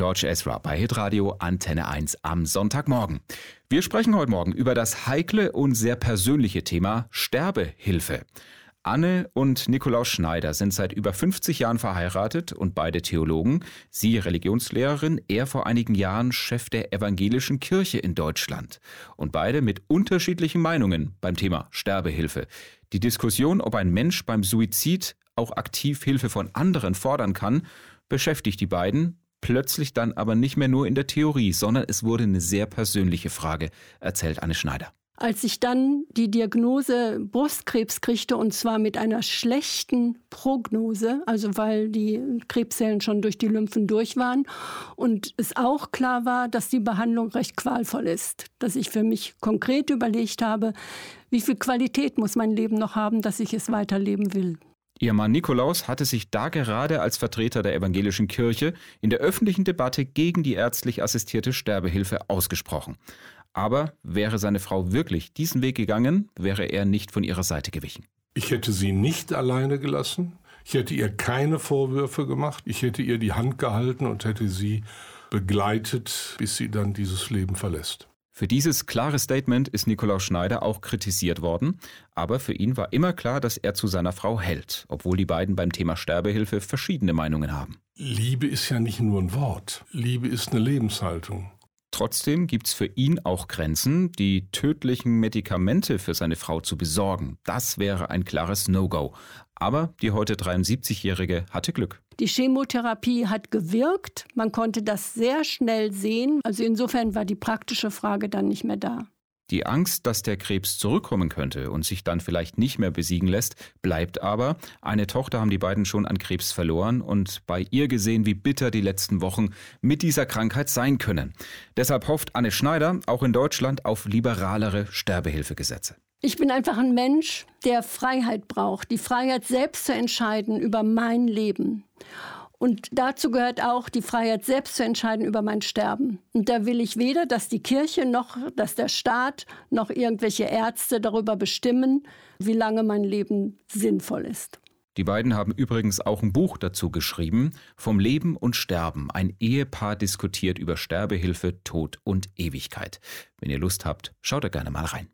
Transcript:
George Ezra bei Hitradio Antenne 1 am Sonntagmorgen. Wir sprechen heute Morgen über das heikle und sehr persönliche Thema Sterbehilfe. Anne und Nikolaus Schneider sind seit über 50 Jahren verheiratet und beide Theologen. Sie Religionslehrerin, er vor einigen Jahren Chef der evangelischen Kirche in Deutschland. Und beide mit unterschiedlichen Meinungen beim Thema Sterbehilfe. Die Diskussion, ob ein Mensch beim Suizid auch aktiv Hilfe von anderen fordern kann, beschäftigt die beiden, plötzlich dann aber nicht mehr nur in der Theorie, sondern es wurde eine sehr persönliche Frage, erzählt Anne Schneider. Als ich dann die Diagnose Brustkrebs kriegte, und zwar mit einer schlechten Prognose, also weil die Krebszellen schon durch die Lymphen durch waren, und es auch klar war, dass die Behandlung recht qualvoll ist, dass ich für mich konkret überlegt habe, wie viel Qualität muss mein Leben noch haben, dass ich es weiterleben will. Ihr Mann Nikolaus hatte sich da gerade als Vertreter der evangelischen Kirche in der öffentlichen Debatte gegen die ärztlich assistierte Sterbehilfe ausgesprochen. Aber wäre seine Frau wirklich diesen Weg gegangen, wäre er nicht von ihrer Seite gewichen. Ich hätte sie nicht alleine gelassen. Ich hätte ihr keine Vorwürfe gemacht. Ich hätte ihr die Hand gehalten und hätte sie begleitet, bis sie dann dieses Leben verlässt. Für dieses klare Statement ist Nikolaus Schneider auch kritisiert worden, aber für ihn war immer klar, dass er zu seiner Frau hält, obwohl die beiden beim Thema Sterbehilfe verschiedene Meinungen haben. Liebe ist ja nicht nur ein Wort, Liebe ist eine Lebenshaltung. Trotzdem gibt es für ihn auch Grenzen, die tödlichen Medikamente für seine Frau zu besorgen. Das wäre ein klares No-Go. Aber die heute 73-Jährige hatte Glück. Die Chemotherapie hat gewirkt. Man konnte das sehr schnell sehen. Also insofern war die praktische Frage dann nicht mehr da. Die Angst, dass der Krebs zurückkommen könnte und sich dann vielleicht nicht mehr besiegen lässt, bleibt aber. Eine Tochter haben die beiden schon an Krebs verloren und bei ihr gesehen, wie bitter die letzten Wochen mit dieser Krankheit sein können. Deshalb hofft Anne Schneider auch in Deutschland auf liberalere Sterbehilfegesetze. Ich bin einfach ein Mensch, der Freiheit braucht, die Freiheit selbst zu entscheiden über mein Leben. Und dazu gehört auch die Freiheit, selbst zu entscheiden über mein Sterben. Und da will ich weder, dass die Kirche noch, dass der Staat noch irgendwelche Ärzte darüber bestimmen, wie lange mein Leben sinnvoll ist. Die beiden haben übrigens auch ein Buch dazu geschrieben, Vom Leben und Sterben. Ein Ehepaar diskutiert über Sterbehilfe, Tod und Ewigkeit. Wenn ihr Lust habt, schaut da gerne mal rein.